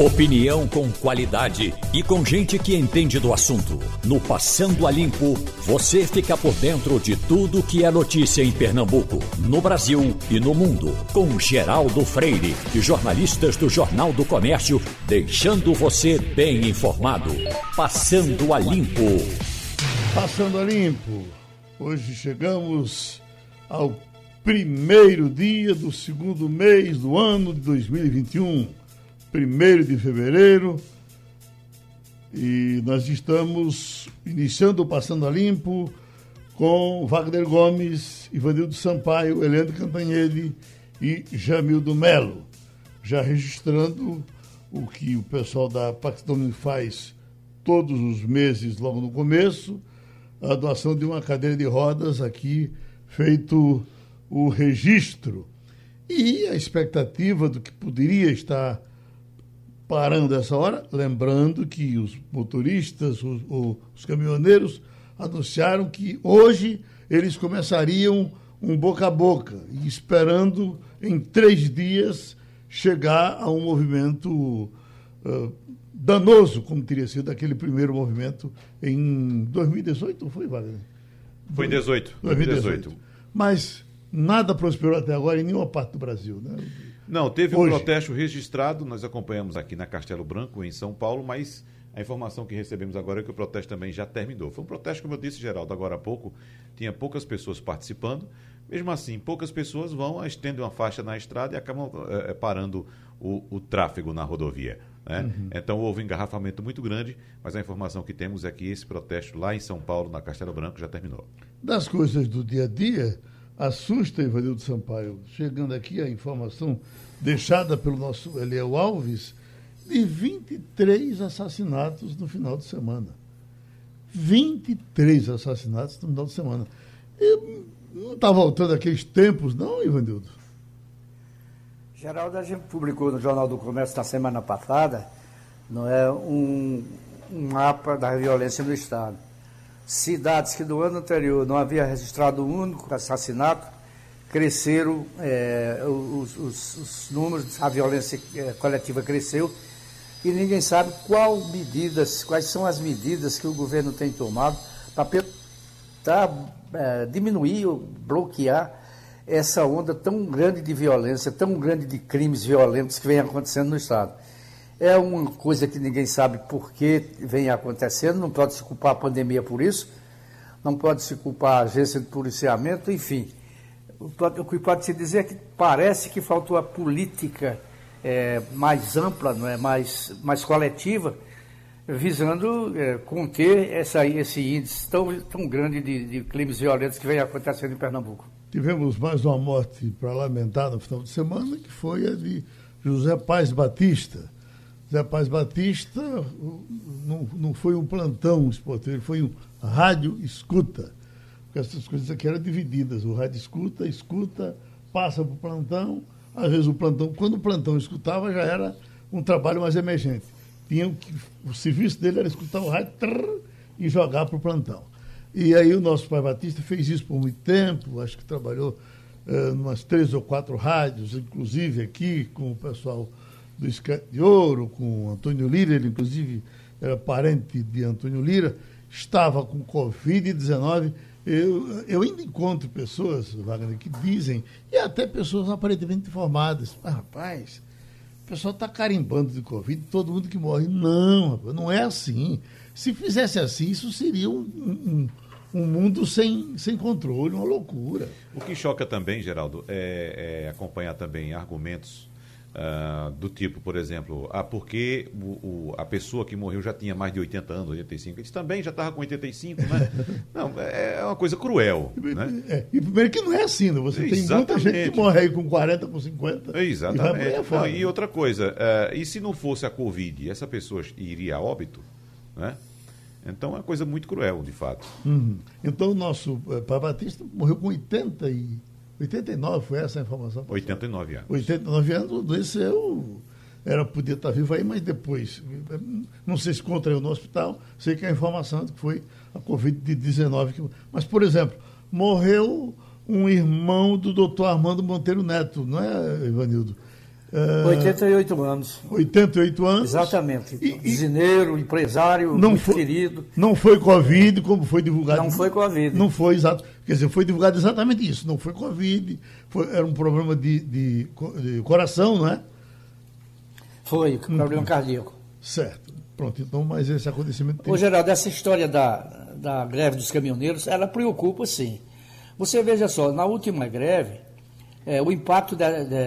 Opinião com qualidade e com gente que entende do assunto. No Passando a Limpo, você fica por dentro de tudo que é notícia em Pernambuco, no Brasil e no mundo. Com Geraldo Freire e jornalistas do Jornal do Comércio, deixando você bem informado. Passando a Limpo. Passando a Limpo. Hoje chegamos ao primeiro dia do segundo mês do ano de 2021 1 de fevereiro. E nós estamos iniciando o Passando a Limpo com Wagner Gomes, Ivanildo Sampaio, Helena Cantanhede e Jamildo Melo. Já registrando o que o pessoal da Paxton faz todos os meses, logo no começo, a doação de uma cadeira de rodas aqui, feito o registro. E a expectativa do que poderia estar parando essa hora, lembrando que os motoristas, os, os caminhoneiros anunciaram que hoje eles começariam um boca a boca, esperando em três dias chegar a um movimento uh, danoso, como teria sido aquele primeiro movimento em 2018, foi, Wagner? Foi em 18. 2018. Mas nada prosperou até agora em nenhuma parte do Brasil, né? Não, teve um protesto registrado, nós acompanhamos aqui na Castelo Branco, em São Paulo, mas a informação que recebemos agora é que o protesto também já terminou. Foi um protesto, como eu disse, Geraldo, agora há pouco, tinha poucas pessoas participando. Mesmo assim, poucas pessoas vão, estendem uma faixa na estrada e acabam é, parando o, o, tráfego na rodovia. Né? Uhum. Então houve um engarrafamento muito grande, mas a informação que temos é que esse protesto lá em São Paulo, na Castelo Branco, já terminou. Das coisas do dia a dia, assusta Ivanildo Sampaio. Chegando aqui a informação deixada pelo nosso Eliel Alves de 23 assassinatos no final de semana. 23 assassinatos no final de semana. Não está voltando aqueles tempos, não, Ivanildo? Geraldo, a gente publicou no Jornal do Comércio na semana passada não é, um, um mapa da violência no Estado cidades que do ano anterior não havia registrado um único assassinato, cresceram, é, os, os, os, números, a violência é, coletiva cresceu, e ninguém sabe qual medidas, quais são as medidas que o governo tem tomado para é, diminuir ou bloquear essa onda tão grande de violência, tão grande de crimes violentos que vem acontecendo no Estado. É uma coisa que ninguém sabe por que vem acontecendo, não pode se culpar a pandemia por isso, não pode se culpar a agência de policiamento, enfim. O que pode se dizer é que parece que faltou a política é, mais ampla, não é? mais, mais coletiva, visando é, conter essa, esse índice tão, tão grande de, de crimes violentos que vem acontecendo em Pernambuco. Tivemos mais uma morte para lamentar no final de semana, que foi a de José Paz Batista Zé Paz Batista não, não foi um plantão esportivo, foi um rádio escuta. Porque essas coisas aqui eram divididas. O rádio escuta, escuta, passa para o plantão. Às vezes o plantão, quando o plantão escutava, já era um trabalho mais emergente. Tinha que, o serviço dele era escutar o rádio trrr, e jogar para o plantão. E aí o nosso pai Batista fez isso por muito tempo, acho que trabalhou em uh, umas três ou quatro rádios, inclusive aqui com o pessoal do Escate de Ouro, com Antônio Lira, ele inclusive era parente de Antônio Lira, estava com Covid-19. Eu, eu ainda encontro pessoas, Wagner, que dizem, e até pessoas aparentemente informadas, mas rapaz, o pessoal está carimbando de Covid, todo mundo que morre. Não, rapaz, não é assim. Se fizesse assim, isso seria um, um, um mundo sem, sem controle, uma loucura. O que choca também, Geraldo, é, é acompanhar também argumentos Uh, do tipo, por exemplo, ah, porque o, o, a pessoa que morreu já tinha mais de 80 anos, 85, ele também já estava com 85, né? Não, é, é uma coisa cruel. Né? É, e primeiro que não é assim, né? você Exatamente. tem muita gente que morre aí com 40, com 50. Exatamente. E, não, e outra coisa, uh, e se não fosse a Covid, essa pessoa iria a óbito, né? Então é uma coisa muito cruel, de fato. Uhum. Então o nosso uh, Pai Batista morreu com 80 e 89 foi essa a informação? 89 anos. 89 anos, esse eu era, podia estar vivo aí, mas depois, não sei se contra no hospital, sei que a informação é que foi a Covid-19. Mas, por exemplo, morreu um irmão do doutor Armando Monteiro Neto, não é, Ivanildo? Uh, 88 anos. 88 anos. Exatamente. Zineiro, empresário, não foi, querido. Não foi Covid, como foi divulgado. Não foi Covid. Não foi exato. Quer dizer, foi divulgado exatamente isso. Não foi Covid, foi, era um problema de, de, de coração, não é? Foi, problema cardíaco. Certo. Pronto, então, mas esse acontecimento tem... Ô, Geraldo, essa história da, da greve dos caminhoneiros, ela preocupa, sim. Você veja só, na última greve, é, o impacto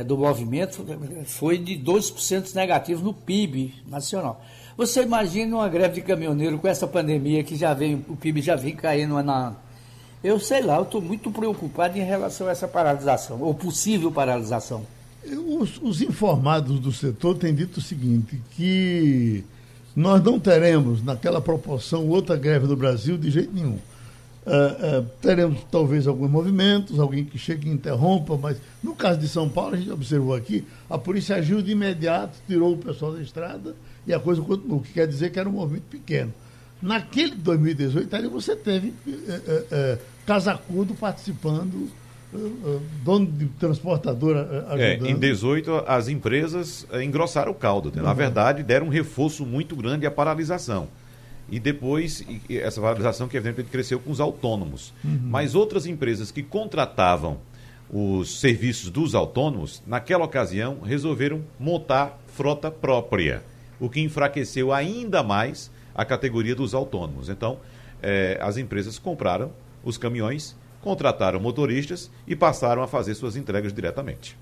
do movimento foi de 2% negativo no PIB nacional. Você imagina uma greve de caminhoneiro com essa pandemia que já vem, o PIB já vem caindo na. Eu sei lá, eu estou muito preocupado em relação a essa paralisação, ou possível paralisação. Os, os informados do setor têm dito o seguinte, que nós não teremos, naquela proporção, outra greve no Brasil de jeito nenhum. Uh, uh, teremos talvez alguns movimentos, alguém que chegue e interrompa, mas no caso de São Paulo, a gente observou aqui, a polícia agiu de imediato, tirou o pessoal da estrada e a coisa continuou, o que quer dizer que era um movimento pequeno. Naquele 2018, ali você teve uh, Casacudo participando dono de transportadora ajudando. É, em 18, as empresas engrossaram o caldo. Né? Na uhum. verdade, deram um reforço muito grande à paralisação. E depois, essa paralisação que evidentemente cresceu com os autônomos. Uhum. Mas outras empresas que contratavam os serviços dos autônomos, naquela ocasião, resolveram montar frota própria, o que enfraqueceu ainda mais a categoria dos autônomos. Então, eh, as empresas compraram os caminhões contrataram motoristas e passaram a fazer suas entregas diretamente.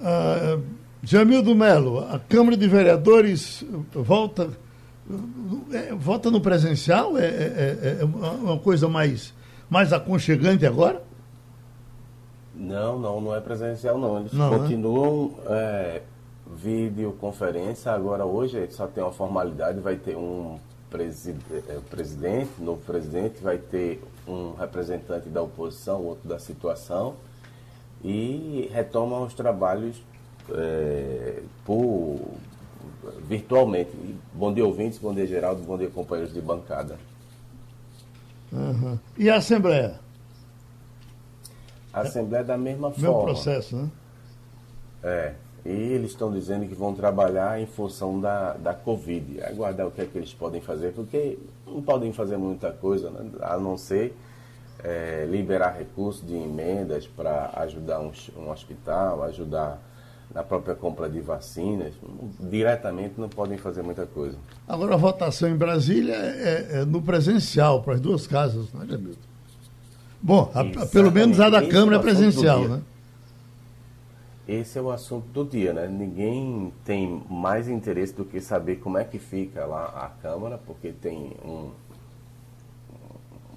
Uh, Jamildo Melo, a Câmara de Vereadores volta, é, volta no presencial? É, é, é, uma coisa mais, mais aconchegante agora? Não, não, não é presencial não. Eles não, né? continuam é, videoconferência. Agora hoje só tem uma formalidade, vai ter um é, presidente, novo presidente, vai ter um representante da oposição, outro da situação, e retomam os trabalhos é, por, virtualmente. Bom dia, ouvintes, bom dia, Geraldo, bom dia, companheiros de bancada. Uhum. E a Assembleia? A Assembleia é da mesma forma. Mesmo processo, né? É. E eles estão dizendo que vão trabalhar em função da, da Covid. Aguardar o que é que eles podem fazer, porque não podem fazer muita coisa, né? a não ser é, liberar recursos de emendas para ajudar um, um hospital, ajudar na própria compra de vacinas. Diretamente não podem fazer muita coisa. Agora, a votação em Brasília é, é no presencial, para as duas casas, não é, Jamilton? Bom, a, pelo menos a da Câmara é presencial, né? Esse é o assunto do dia, né? Ninguém tem mais interesse do que saber como é que fica lá a Câmara, porque tem um,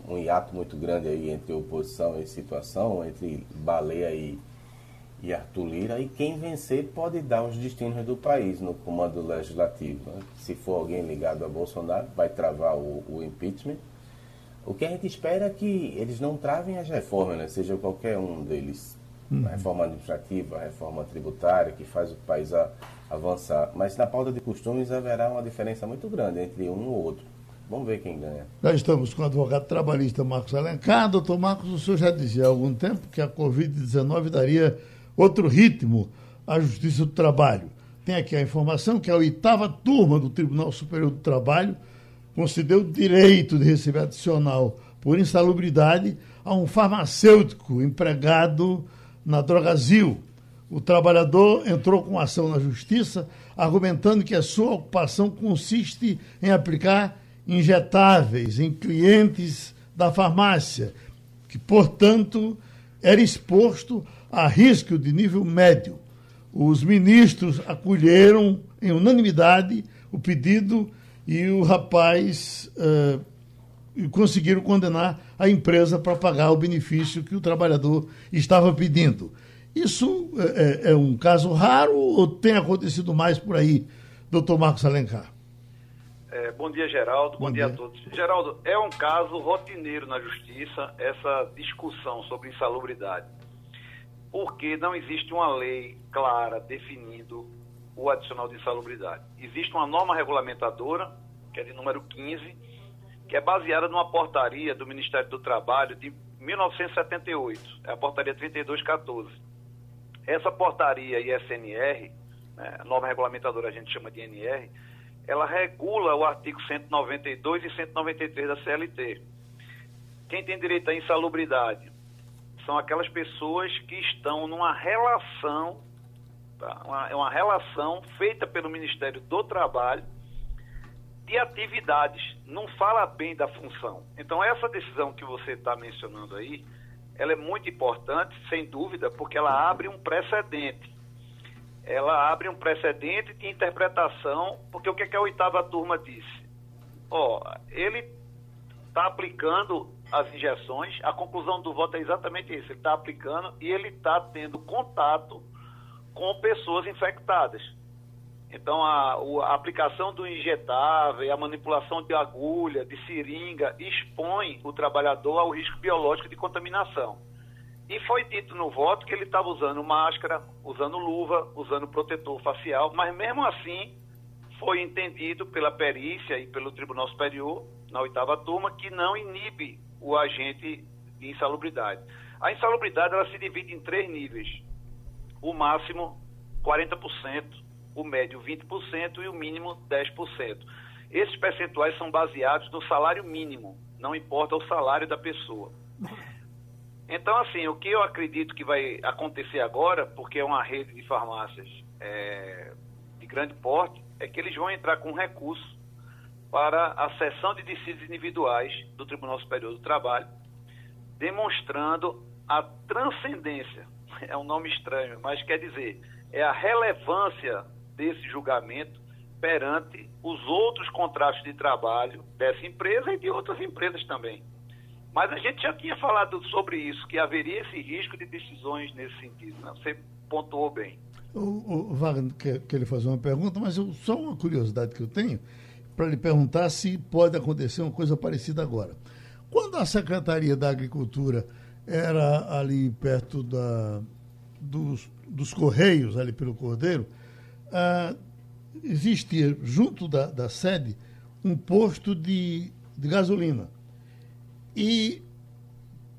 um hiato muito grande aí entre oposição e situação, entre Baleia e, e Arthur Lira, e quem vencer pode dar os destinos do país no comando legislativo. Se for alguém ligado a Bolsonaro, vai travar o, o impeachment. O que a gente espera é que eles não travem as reformas, né? seja qualquer um deles Uhum. A reforma administrativa, a reforma tributária, que faz o país a, avançar. Mas na pauta de costumes haverá uma diferença muito grande entre um e o outro. Vamos ver quem ganha. Nós estamos com o advogado trabalhista Marcos Alencar. Doutor Marcos, o senhor já dizia há algum tempo que a Covid-19 daria outro ritmo à Justiça do Trabalho. Tem aqui a informação que a oitava turma do Tribunal Superior do Trabalho concedeu o direito de receber adicional por insalubridade a um farmacêutico empregado na Drogazil. O trabalhador entrou com ação na justiça, argumentando que a sua ocupação consiste em aplicar injetáveis em clientes da farmácia, que, portanto, era exposto a risco de nível médio. Os ministros acolheram em unanimidade o pedido e o rapaz uh, conseguiram condenar a empresa para pagar o benefício que o trabalhador estava pedindo. Isso é, é, um caso raro ou tem acontecido mais por aí, doutor Marcos Alencar? É, bom dia, Geraldo. Bom, bom dia. dia. a todos. Geraldo, é um caso rotineiro na justiça essa discussão sobre insalubridade, porque não existe uma lei clara definindo o adicional de insalubridade. Existe uma norma regulamentadora, que é de número 15, que é baseada numa portaria do Ministério do Trabalho de 1978, é a portaria 3214. Essa portaria ISNR, né, norma regulamentadora a gente chama de NR, ela regula o artigo 192 e 193 da CLT. Quem tem direito à insalubridade são aquelas pessoas que estão numa relação, tá? uma, é uma relação feita pelo Ministério do Trabalho de atividades, não fala bem da função. Então, essa decisão que você está mencionando aí, ela é muito importante, sem dúvida, porque ela abre um precedente. Ela abre um precedente de interpretação, porque o que, é que a oitava turma disse? Ó, ele está aplicando as injeções, a conclusão do voto é exatamente isso, ele está aplicando e ele está tendo contato com pessoas infectadas. Então, a, a, aplicação do injetável, a manipulação de agulha, de seringa, expõe o trabalhador ao risco biológico de contaminação. E foi dito no voto que ele estava usando máscara, usando luva, usando protetor facial, mas mesmo assim foi entendido pela perícia e pelo Tribunal Superior, na oitava turma, que não inibe o agente de insalubridade. A insalubridade ela se divide em três níveis. O máximo, 40%, o médio 20% e o mínimo 10%. Esses percentuais são baseados no salário mínimo, não importa o salário da pessoa. Então, assim, o que eu acredito que vai acontecer agora, porque é uma rede de farmácias é, de grande porte, é que eles vão entrar com recurso para a sessão de dissídios individuais do Tribunal Superior do Trabalho, demonstrando a transcendência. É um nome estranho, mas quer dizer, é a relevância desse julgamento perante os outros contratos de trabalho dessa empresa e de outras empresas também. Mas a gente já tinha falado sobre isso, que haveria esse risco de decisões nesse sentido. Né? Você pontuou bem. O, o Wagner quer, quer fazer uma pergunta, mas eu, só uma curiosidade que eu tenho para lhe perguntar se pode acontecer uma coisa parecida agora. Quando a Secretaria da Agricultura era ali perto da, dos, dos Correios, ali pelo Cordeiro, ah, existia junto da, da sede um posto de, de gasolina. E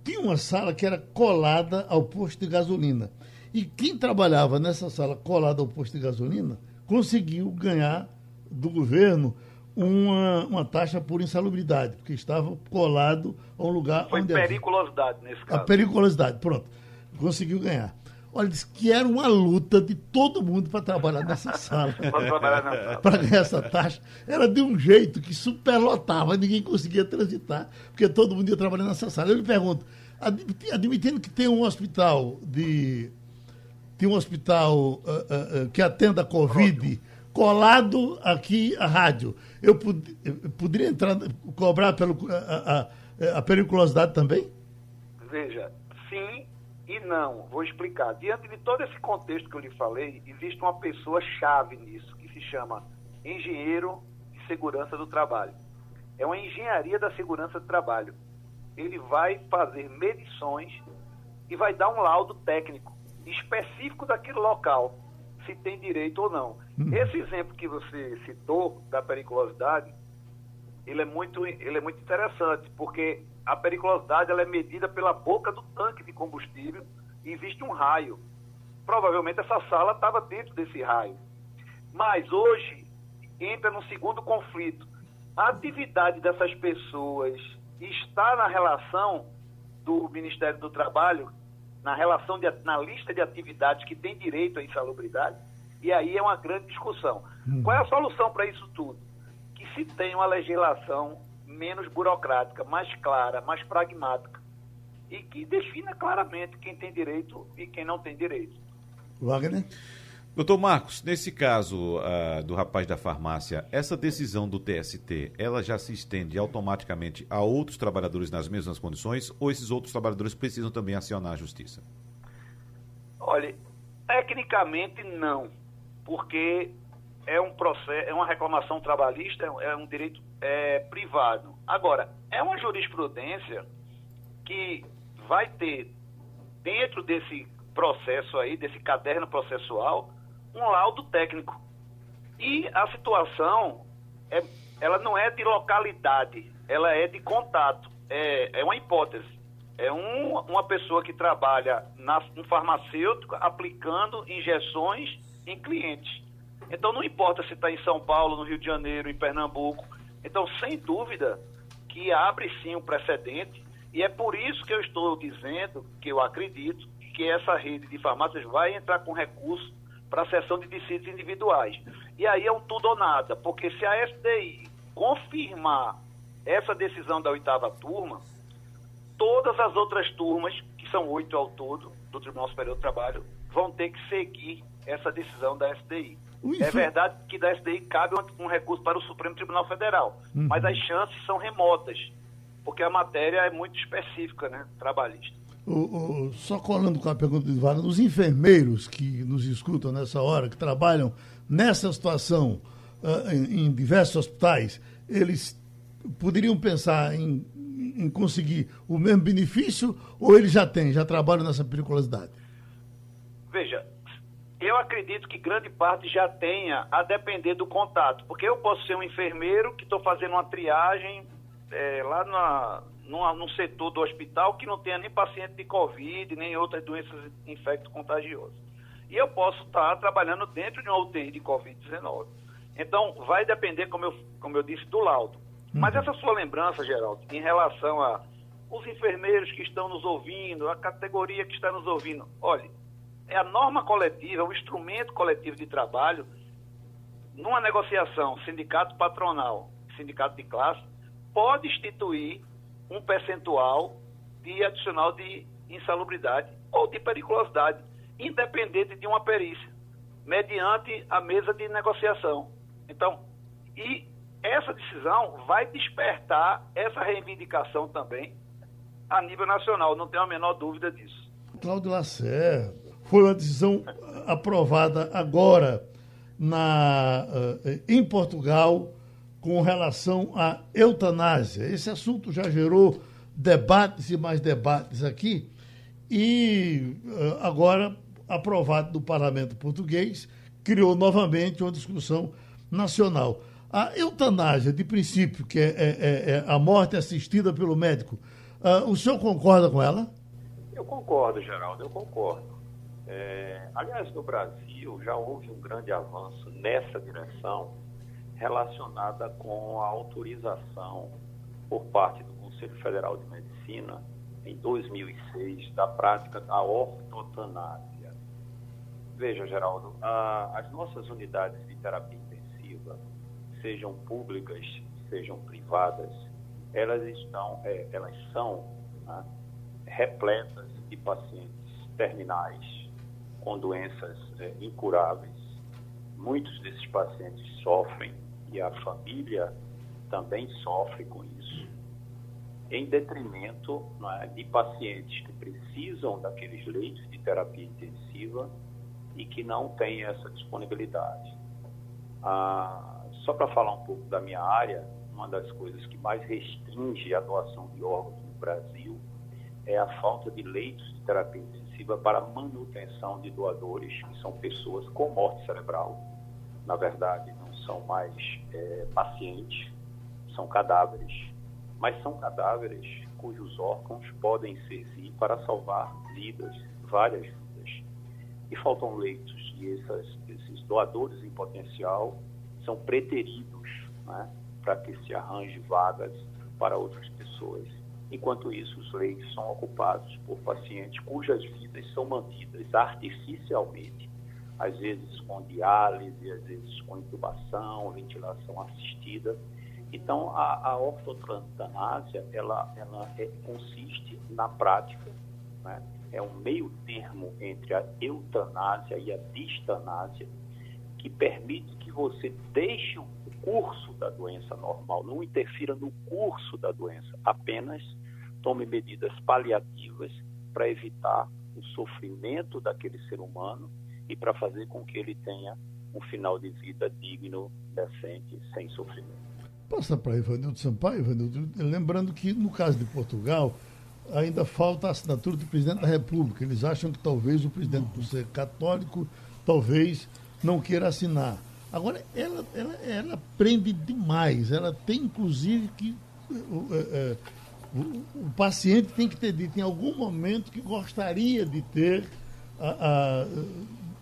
tinha uma sala que era colada ao posto de gasolina. E quem trabalhava nessa sala colada ao posto de gasolina conseguiu ganhar do governo uma, uma taxa por insalubridade, porque estava colado a um lugar Foi onde. Foi periculosidade havia... nesse caso. A periculosidade, pronto. Conseguiu ganhar. Olha, disse que era uma luta de todo mundo para trabalhar nessa sala. para ganhar essa taxa. Era de um jeito que superlotava, ninguém conseguia transitar, porque todo mundo ia trabalhar nessa sala. Eu lhe pergunto, admitindo que tem um hospital de. Tem um hospital uh, uh, uh, que atenda a Covid colado aqui à rádio. Eu, pod eu poderia entrar, cobrar pelo, a, a, a periculosidade também? Veja, sim e não, vou explicar. Diante de todo esse contexto que eu lhe falei, existe uma pessoa chave nisso, que se chama engenheiro de segurança do trabalho. É uma engenharia da segurança do trabalho. Ele vai fazer medições e vai dar um laudo técnico específico daquele local, se tem direito ou não. Hum. Esse exemplo que você citou da periculosidade, ele é muito, ele é muito interessante, porque a periculosidade ela é medida pela boca do tanque de combustível e existe um raio. Provavelmente essa sala estava dentro desse raio. Mas hoje entra no segundo conflito. A atividade dessas pessoas está na relação do Ministério do Trabalho, na relação de, na lista de atividades que tem direito à insalubridade, e aí é uma grande discussão. Hum. Qual é a solução para isso tudo? Que se tenha uma legislação menos burocrática, mais clara, mais pragmática e que defina claramente quem tem direito e quem não tem direito. Wagner? Doutor Marcos, nesse caso uh, do rapaz da farmácia, essa decisão do TST, ela já se estende automaticamente a outros trabalhadores nas mesmas condições ou esses outros trabalhadores precisam também acionar a justiça? Olha, tecnicamente não, porque é um processo, é uma reclamação trabalhista, é um direito é, privado. Agora, é uma jurisprudência que vai ter dentro desse processo aí, desse caderno processual, um laudo técnico. E a situação, é, ela não é de localidade, ela é de contato, é, é uma hipótese. É um, uma pessoa que trabalha na, um farmacêutico aplicando injeções em clientes. Então não importa se está em São Paulo, no Rio de Janeiro, em Pernambuco. Então, sem dúvida, que abre sim um precedente, e é por isso que eu estou dizendo que eu acredito que essa rede de farmácias vai entrar com recurso para a sessão de dissídios individuais. E aí é um tudo ou nada, porque se a SDI confirmar essa decisão da oitava turma, todas as outras turmas, que são oito ao todo, do Tribunal Superior do Trabalho, vão ter que seguir essa decisão da SDI. É verdade que da SDI cabe um, recurso para o Supremo Tribunal Federal, uhum. mas as chances são remotas, porque a matéria é muito específica, né, trabalhista. O, o, só colando com a pergunta de Wagner, os enfermeiros que nos escutam nessa hora, que trabalham nessa situação uh, em, em, diversos hospitais, eles poderiam pensar em, em conseguir o mesmo benefício ou eles já têm, já trabalham nessa periculosidade? Veja, eu acredito que grande parte já tenha, a depender do contato. Porque eu posso ser um enfermeiro que estou fazendo uma triagem é, lá na, numa, num setor do hospital que não tenha nem paciente de Covid, nem outras doenças infecto-contagiosas. E eu posso estar trabalhando dentro de uma UTI de Covid-19. Então, vai depender, como eu, como eu disse, do laudo. Uhum. Mas essa sua lembrança, Geraldo, em relação a os enfermeiros que estão nos ouvindo, a categoria que está nos ouvindo, olhe, é a norma coletiva, o instrumento coletivo de trabalho, numa negociação sindicato patronal, sindicato de classe, pode instituir um percentual de adicional de insalubridade ou de periculosidade, independente de uma perícia, mediante a mesa de negociação. Então, e essa decisão vai despertar essa reivindicação também a nível nacional, não tenho a menor dúvida disso. Cláudio Lacerda, foi uma decisão aprovada agora na, uh, em Portugal com relação à eutanásia. Esse assunto já gerou debates e mais debates aqui e uh, agora aprovado no parlamento português criou novamente uma discussão nacional. A eutanásia, de princípio, que é, é, é, é a morte assistida pelo médico, uh, o senhor concorda com ela? Eu concordo, Geraldo, eu concordo. É, aliás, no Brasil já houve um grande avanço nessa direção relacionada com a autorização por parte do Conselho Federal de Medicina em 2006 da prática da ortotanásia. Veja, Geraldo, a, as nossas unidades de terapia intensiva, sejam públicas, sejam privadas, elas estão, é, elas são né, repletas de pacientes terminais com doenças é, incuráveis. Muitos desses pacientes sofrem e a família também sofre com isso, em detrimento é, de pacientes que precisam daqueles leitos de terapia intensiva e que não têm essa disponibilidade. Ah, só para falar um pouco da minha área, uma das coisas que mais restringe a doação de órgãos no Brasil é a falta de leitos de terapia intensiva para manutenção de doadores, que são pessoas com morte cerebral. Na verdade, não são mais é, pacientes, são cadáveres, mas são cadáveres cujos órgãos podem servir para salvar vidas, várias vidas. E faltam leitos, e essas, esses doadores em potencial são preteridos né, para que se arranje vagas para outras pessoas. Enquanto isso, os leitos são ocupados por pacientes cujas vidas são mantidas artificialmente, às vezes com diálise, às vezes com intubação, ventilação assistida. Então, a, a ortotransdanásia, ela, ela é, consiste na prática, né? é um meio termo entre a eutanásia e a distanásia, que permite que você deixe o curso da doença normal, não interfira no curso da doença, apenas tome medidas paliativas para evitar o sofrimento daquele ser humano e para fazer com que ele tenha um final de vida digno, decente, sem sofrimento. Passa para Ivanildo Sampaio, Ivanildo, lembrando que no caso de Portugal ainda falta a assinatura do presidente da República. Eles acham que talvez o presidente, por ser católico, talvez não queira assinar. Agora, ela, ela, ela prende demais. Ela tem, inclusive, que é, é, O, paciente tem que ter dito em algum momento que gostaria de ter, a,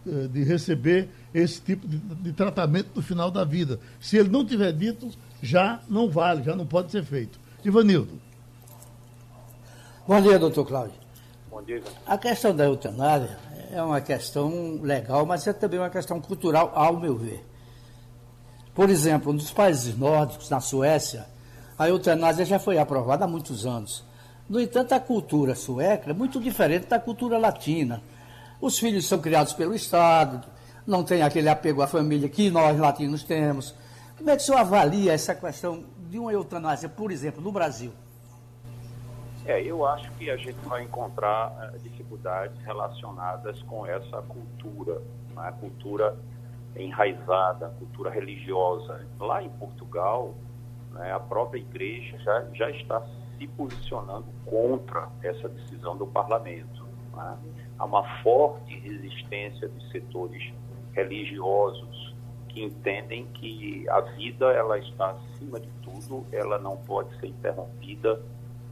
de receber esse tipo de, de tratamento no final da vida. Se ele não tiver dito, já não vale, já não pode ser feito. Ivanildo. Bom dia, doutor Cláudio. Bom dia, A questão da eutanásia é uma questão legal, mas é também uma questão cultural, ao meu ver. Por exemplo, nos países nórdicos, na Suécia, a eutanásia já foi aprovada há muitos anos. No entanto, a cultura sueca é muito diferente da cultura latina. Os filhos são criados pelo Estado, não tem aquele apego à família que nós latinos temos. Como é que o senhor avalia essa questão de uma eutanásia, por exemplo, no Brasil? É, eu acho que a gente vai encontrar uh, dificuldades relacionadas com essa cultura, né? a cultura enraizada, cultura religiosa. Lá em Portugal, né, a própria igreja já, já está se posicionando contra essa decisão do parlamento. Né? Há uma forte resistência de setores religiosos que entendem que a vida ela está acima de tudo, ela não pode ser interrompida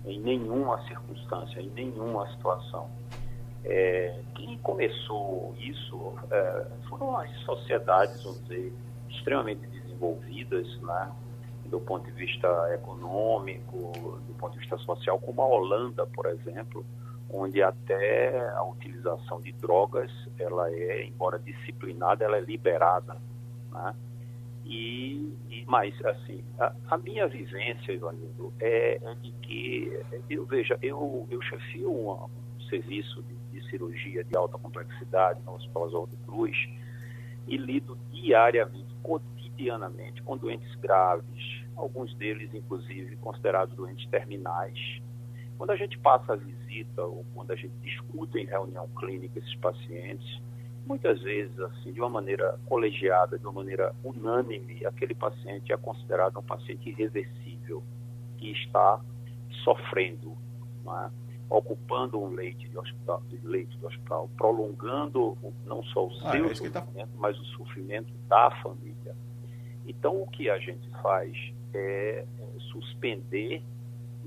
em nenhuma circunstância, em nenhuma situação. É, quem começou isso é, foram as sociedades, vamos dizer, extremamente desenvolvidas, né, do ponto de vista econômico, do ponto de vista social, como a Holanda, por exemplo, onde até a utilização de drogas, ela é, embora disciplinada, ela é liberada, né? E, e mas assim, a, a, minha vivência, Ivanildo, é, é de que eu veja, eu eu chefio um, serviço de, de, cirurgia de alta complexidade no Hospital Oswaldo Cruz e lido diariamente, cotidianamente com doentes graves, alguns deles inclusive considerados doentes terminais. Quando a gente passa a visita ou quando a gente discute em reunião clínica esses pacientes, muitas vezes, assim, de uma maneira colegiada, de uma maneira unânime, aquele paciente é considerado um paciente irreversível, que está sofrendo, é? ocupando um leito de hospital, leito de hospital, prolongando não só o ah, seu tá sofrimento, tá... mas o sofrimento da família. Então, o que a gente faz é, é suspender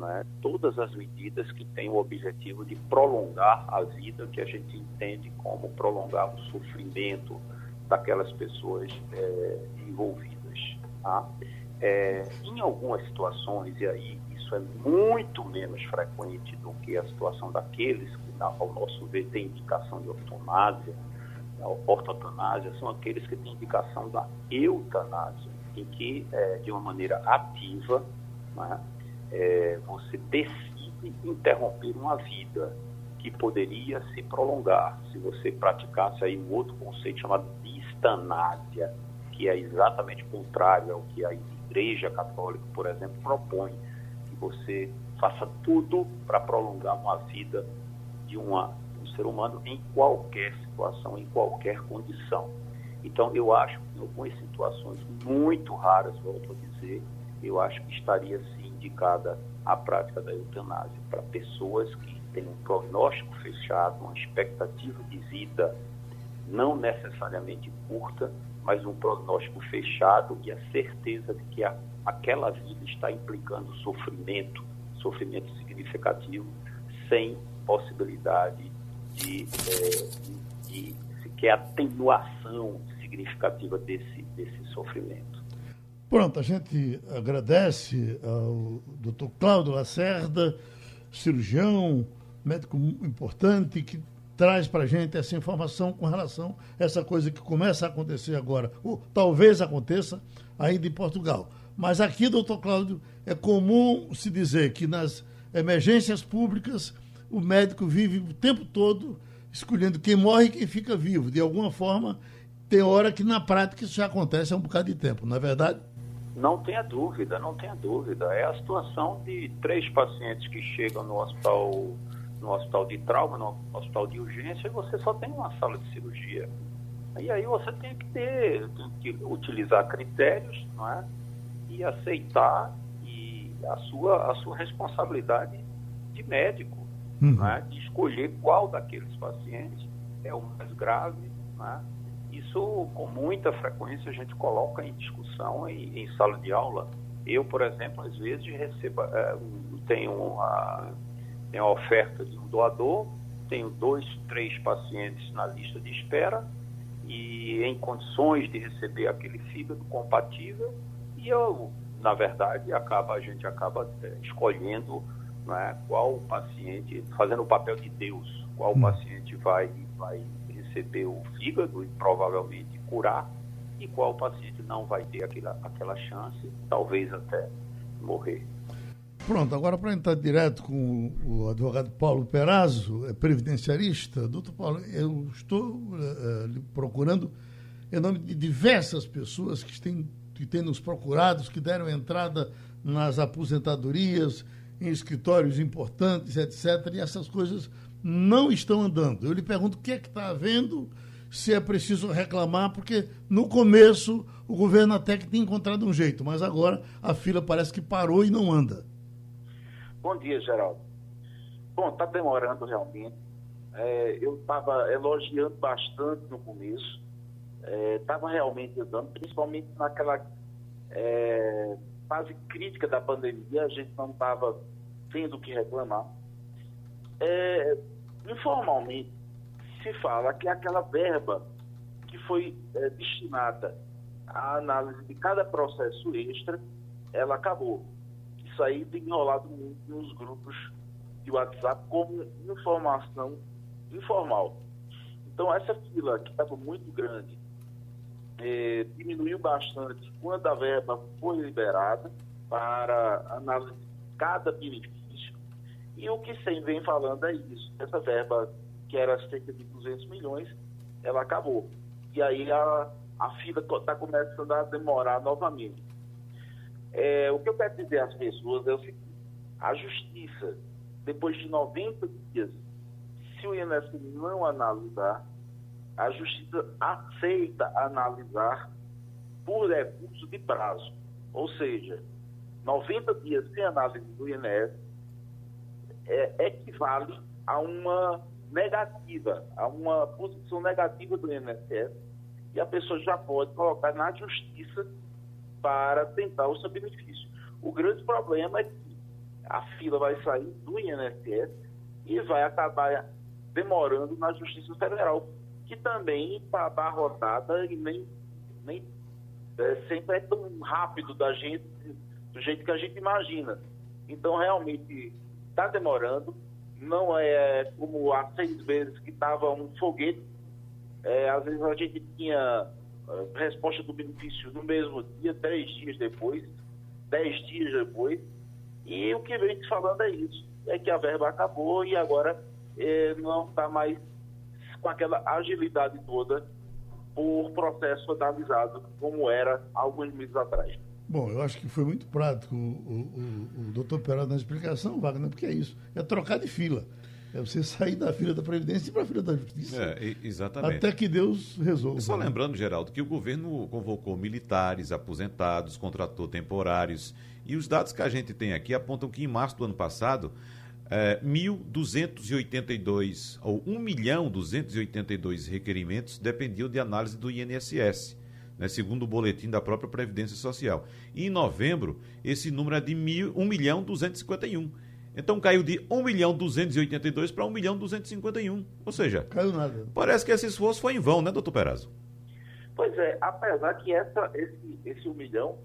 né, todas as medidas que têm o objetivo de prolongar a vida, que a gente entende como prolongar o sofrimento daquelas pessoas é, envolvidas. Tá? É, em algumas situações, e aí isso é muito menos frequente do que a situação daqueles que, ao nosso ver, têm indicação de ortonásia, ortotanásia, são aqueles que têm indicação da eutanásia, em que, é, de uma maneira ativa, né, é, você decide interromper uma vida que poderia se prolongar se você praticasse aí um outro conceito chamado distanásia, que é exatamente contrário ao que a Igreja Católica, por exemplo, propõe, que você faça tudo para prolongar uma vida de uma, um ser humano em qualquer situação, em qualquer condição. Então, eu acho que em algumas situações muito raras, volto a dizer, eu acho que estaria sim indicada a prática da eutanásia para pessoas que têm um prognóstico fechado, uma expectativa de vida não necessariamente curta, mas um prognóstico fechado e a certeza de que a, aquela vida está implicando sofrimento, sofrimento significativo, sem possibilidade de, é, de, sequer atenuação significativa desse, desse sofrimento. Pronto, a gente agradece ao doutor Cláudio Lacerda, cirurgião, médico importante, que traz para a gente essa informação com relação a essa coisa que começa a acontecer agora, ou talvez aconteça ainda em Portugal. Mas aqui, doutor Cláudio, é comum se dizer que nas emergências públicas o médico vive o tempo todo escolhendo quem morre e quem fica vivo. De alguma forma, tem hora que na prática isso já acontece há um bocado de tempo, não é verdade? Não tenha dúvida, não tenha dúvida. É a situação de três pacientes que chegam no hospital, no hospital de trauma, no hospital de urgência, e você só tem uma sala de cirurgia. E aí você tem que ter, tem que utilizar critérios, não é? E aceitar e a sua, a sua responsabilidade de médico, uhum. não é? De escolher qual daqueles pacientes é o mais grave, não é? Isso, com muita frequência, a gente coloca em discussão em, em sala de aula. Eu, por exemplo, às vezes recebo, é, tenho uma, tenho a oferta de um doador, tenho dois, três pacientes na lista de espera e em condições de receber aquele fígado compatível e eu, na verdade, acaba, a gente acaba é, escolhendo né, qual paciente, fazendo o papel de Deus, qual hum. paciente vai, vai receber o fígado e provavelmente curar e qual paciente não vai ter aquela, aquela chance, talvez até morrer. Pronto, agora para entrar direto com o advogado Paulo Perazzo, é previdenciarista. Doutor Paulo, eu estou uh, procurando em nome de diversas pessoas que têm, que têm nos procurados, que deram entrada nas aposentadorias, em escritórios importantes, etc. E essas coisas não estão andando. Eu lhe pergunto o que é que está havendo, se é preciso reclamar, porque no começo o governo até que tem encontrado um jeito, mas agora a fila parece que parou e não anda. Bom dia, Geraldo. Bom, está demorando realmente. É, eu estava elogiando bastante no começo. Estava é, realmente andando, principalmente naquela é, fase crítica da pandemia, a gente não estava tendo o que reclamar. É, informalmente, se fala que aquela verba que foi é, destinada à análise de cada processo extra, ela acabou isso aí tem enrolado muito nos grupos de WhatsApp como informação informal. Então, essa fila que estava muito grande eh, diminuiu bastante quando a verba foi liberada para análise de cada benefício. E o que sem vem falando é isso. Essa verba, que era cerca de 200 milhões, ela acabou. E aí a, a fila está começando a demorar novamente. É, o que eu quero dizer às pessoas é o seguinte: a justiça, depois de 90 dias, se o INSS não analisar, a justiça aceita analisar por recurso de prazo. Ou seja, 90 dias sem análise do INSS é, equivale a uma negativa, a uma posição negativa do INSS, e a pessoa já pode colocar na justiça para tentar o seu benefício. O grande problema é que a fila vai sair do INSS e vai acabar demorando na Justiça Federal, que também está abarrotada e nem, nem é, sempre é tão rápido da gente, do jeito que a gente imagina. Então, realmente, está demorando. Não é como há seis meses que estava um foguete. É, às vezes a gente tinha resposta do benefício no mesmo dia, três dias depois, dez dias depois. E o que vem te falando é isso, é que a verba acabou e agora é, não está mais com aquela agilidade toda por processo analisado como era alguns meses atrás. Bom, eu acho que foi muito prático o, o, o, o doutor Peralta na explicação, Wagner, porque é isso, é trocar de fila. É você sair da fila da Previdência e para a fila da Justiça. É, exatamente. Até que Deus resolva. Só lembrando, Geraldo, que o governo convocou militares, aposentados, contratou temporários. E os dados que a gente tem aqui apontam que em março do ano passado, é, 1.282 ou 1 milhão 282 requerimentos dependiam de análise do INSS. Né, segundo o boletim da própria Previdência Social. E em novembro, esse número é de 1 milhão 251. Então caiu de 1 milhão 282 para 1 milhão 251. Ou seja, caiu nada. Parece que esse esforço foi em vão, né, doutor Perazzo? Pois é, apesar que essa, esse, esse 1 milhão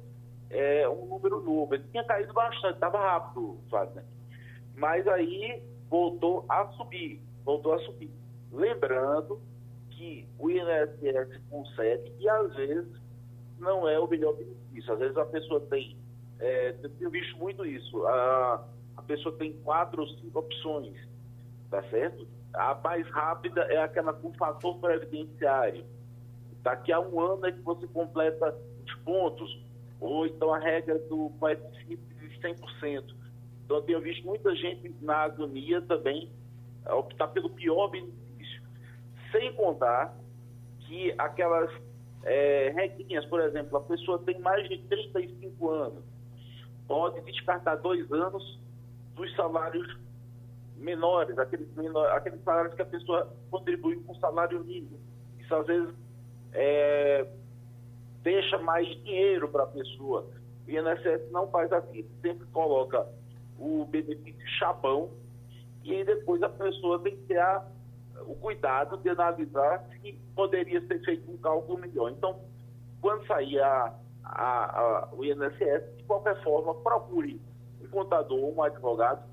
é um número novo. Ele tinha caído bastante, estava rápido, Wagner. Mas aí voltou a subir, voltou a subir. Lembrando que o INSS consegue e às vezes não é o melhor benefício. Às vezes a pessoa tem, é, eu tenho visto muito isso, a, a pessoa tem quatro ou cinco opções, tá certo? A mais rápida é aquela com fator previdenciário. Daqui a um ano é que você completa os pontos, ou então a regra do coeficiente de 100%. Então, eu tenho visto muita gente na agonia também optar pelo pior benefício. Sem contar que aquelas é, regrinhas, por exemplo, a pessoa tem mais de 35 anos, pode descartar dois anos dos salários menores, aqueles, menor, aqueles salários que a pessoa contribui com salário mínimo. Isso às vezes é, deixa mais dinheiro para a pessoa. O INSS não faz assim, sempre coloca o benefício chabão, e aí depois a pessoa tem que ter a, o cuidado de analisar se poderia ser feito um cálculo melhor. Então, quando sair a, a, a, o INSS, de qualquer forma, procure um contador ou um advogado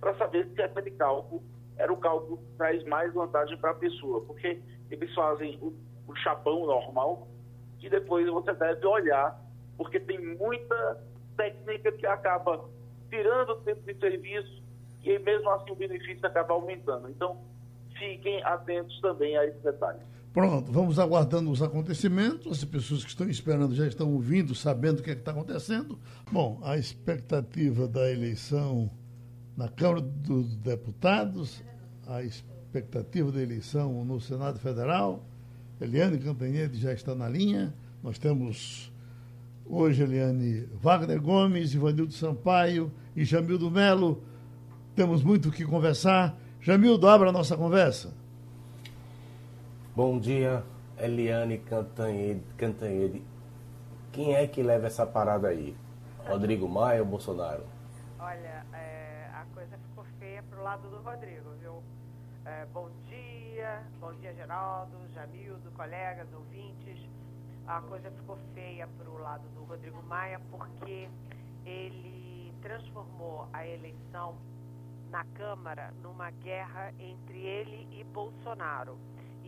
para saber se aquele cálculo era o cálculo que traz mais vantagem para a pessoa, porque eles fazem o, o chapão normal e depois você deve olhar, porque tem muita técnica que acaba tirando o tempo de serviço e mesmo assim o benefício acaba aumentando. Então, fiquem atentos também a esse detalhe. Pronto, vamos aguardando os acontecimentos. As pessoas que estão esperando já estão ouvindo, sabendo o que é está acontecendo. Bom, a expectativa da eleição na Câmara dos Deputados, a expectativa da eleição no Senado Federal. Eliane Cantanhede já está na linha. Nós temos hoje, Eliane, Wagner Gomes, Ivanildo Sampaio e Jamildo Melo. Temos muito o que conversar. Jamildo, abra a nossa conversa. Bom dia, Eliane Cantanhede. Cantanhede. Quem é que leva essa parada aí? Rodrigo Maia ou Bolsonaro? Olha, é, a coisa ficou feia pro lado do Rodrigo, viu? É, bom dia, bom dia Geraldo, Jamildo, colegas, ouvintes. A coisa ficou feia pro lado do Rodrigo Maia porque ele transformou a eleição na Câmara numa guerra entre ele e Bolsonaro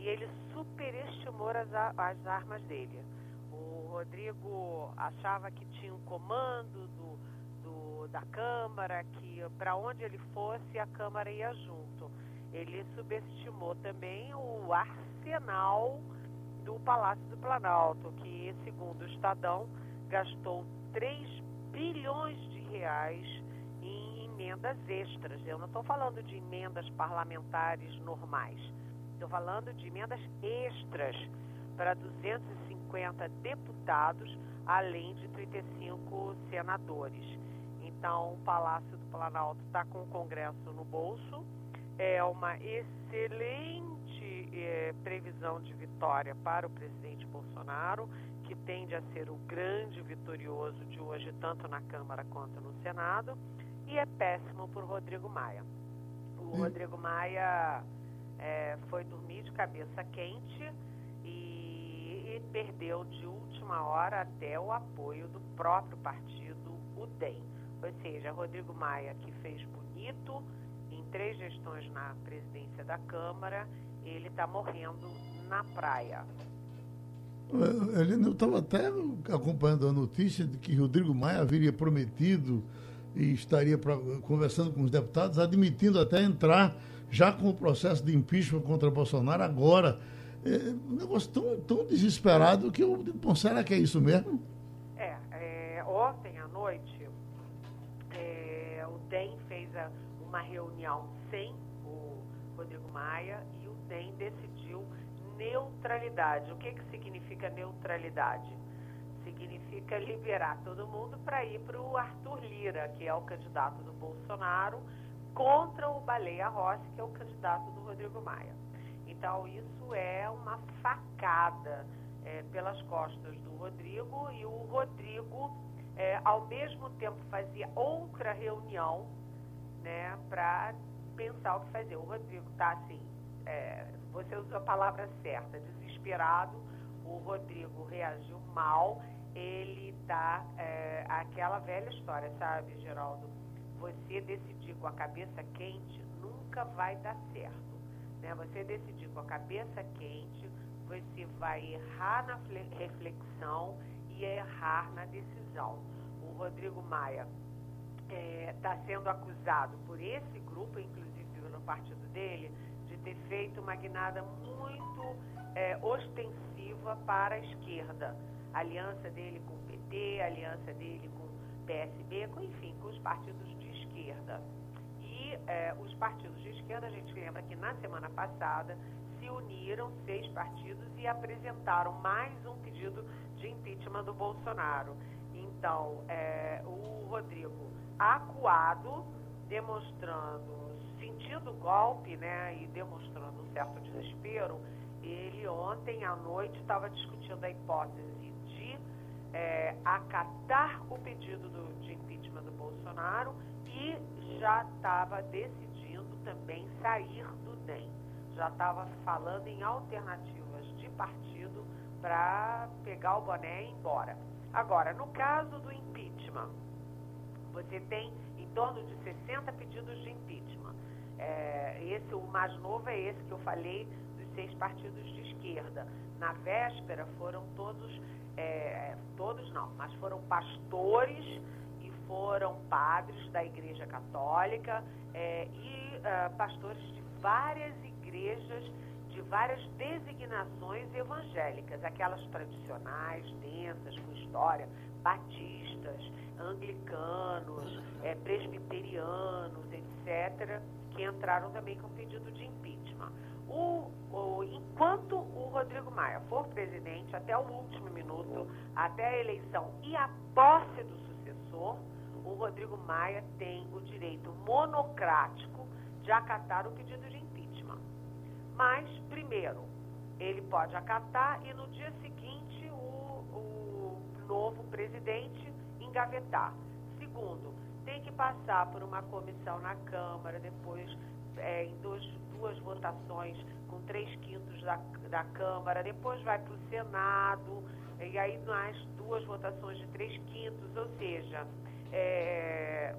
e ele superestimou as, as armas dele. O Rodrigo achava que tinha um comando do, do da Câmara, que para onde ele fosse a Câmara ia junto. Ele subestimou também o arsenal do Palácio do Planalto, que, segundo o Estadão, gastou 3 bilhões de reais emendas extras. Eu não estou falando de emendas parlamentares normais Estou falando de emendas extras para 250 deputados, além de 35 senadores. Então, o Palácio do Planalto está com o Congresso no bolso. É uma excelente é, previsão de vitória para o presidente Bolsonaro, que tende a ser o grande vitorioso de hoje, tanto na Câmara quanto no Senado. E é péssimo por Rodrigo Maia. O Rodrigo Maia é, foi dormir de cabeça quente e, e, perdeu de última hora até o apoio do próprio partido, o DEM. Ou seja, Rodrigo Maia, que fez bonito em três gestões na presidência da Câmara, ele está morrendo na praia. Eu estava até acompanhando a notícia de que Rodrigo Maia haveria prometido e estaria pra, conversando com os deputados, admitindo até entrar já com o processo de impeachment contra Bolsonaro agora. É um negócio tão, tão desesperado que eu bom, será que é isso mesmo? É, é ontem à noite é, o DEM fez a, uma reunião sem o Rodrigo Maia e o DEM decidiu neutralidade. O que, que significa neutralidade? Significa liberar todo mundo para ir para o Arthur Lira, que é o candidato do Bolsonaro, contra o Baleia Rossi, que é o candidato do Rodrigo Maia. Então, isso é uma facada é, pelas costas do Rodrigo e o Rodrigo, é, ao mesmo tempo, fazia outra reunião né, para pensar o que fazer. O Rodrigo está assim, é, você usou a palavra certa, desesperado. O Rodrigo reagiu mal. Ele está é, aquela velha história, sabe, Geraldo? você decidir com a cabeça quente nunca vai dar certo. Né? Você decidir com a cabeça quente, você vai errar na reflexão e errar na decisão. O Rodrigo Maia está é, sendo acusado por esse grupo, inclusive no partido dele, de ter feito uma guinada muito é, ostensiva para a esquerda. A aliança dele com o PT, aliança dele com o PSB, com, enfim, com os partidos esquerda. E é, os partidos de esquerda, a gente lembra que na semana passada se uniram seis partidos e apresentaram mais um pedido de impeachment do Bolsonaro. Então, é, o Rodrigo, acuado, demonstrando, sentindo o golpe né, e demonstrando um certo desespero, ele ontem à noite estava discutindo a hipótese de é, acatar o pedido do, de impeachment do Bolsonaro e já estava decidindo também sair do DEM. Já estava falando em alternativas de partido para pegar o boné e ir embora. Agora, no caso do impeachment, você tem em torno de 60 pedidos de impeachment. É, esse, o mais novo é esse que eu falei dos seis partidos de esquerda. Na véspera foram todos, é, todos não, mas foram pastores e foram padres da Igreja Católica é, e uh, pastores de várias igrejas de várias designações evangélicas, aquelas tradicionais, densas, com história, batistas, anglicanos, é, presbiterianos, etc., que entraram também com pedido de impeachment. O, o, enquanto o Rodrigo Maia for presidente, até o último minuto, até a eleição e a posse do sucessor, o Rodrigo Maia tem o direito monocrático de acatar o pedido de impeachment. Mas, primeiro, ele pode acatar e no dia seguinte o, o novo presidente engavetar. Segundo, tem que passar por uma comissão na Câmara, depois é, em dois, duas votações com três quintos da, da Câmara, depois vai para o Senado, e aí mais duas votações de três quintos, ou seja, é,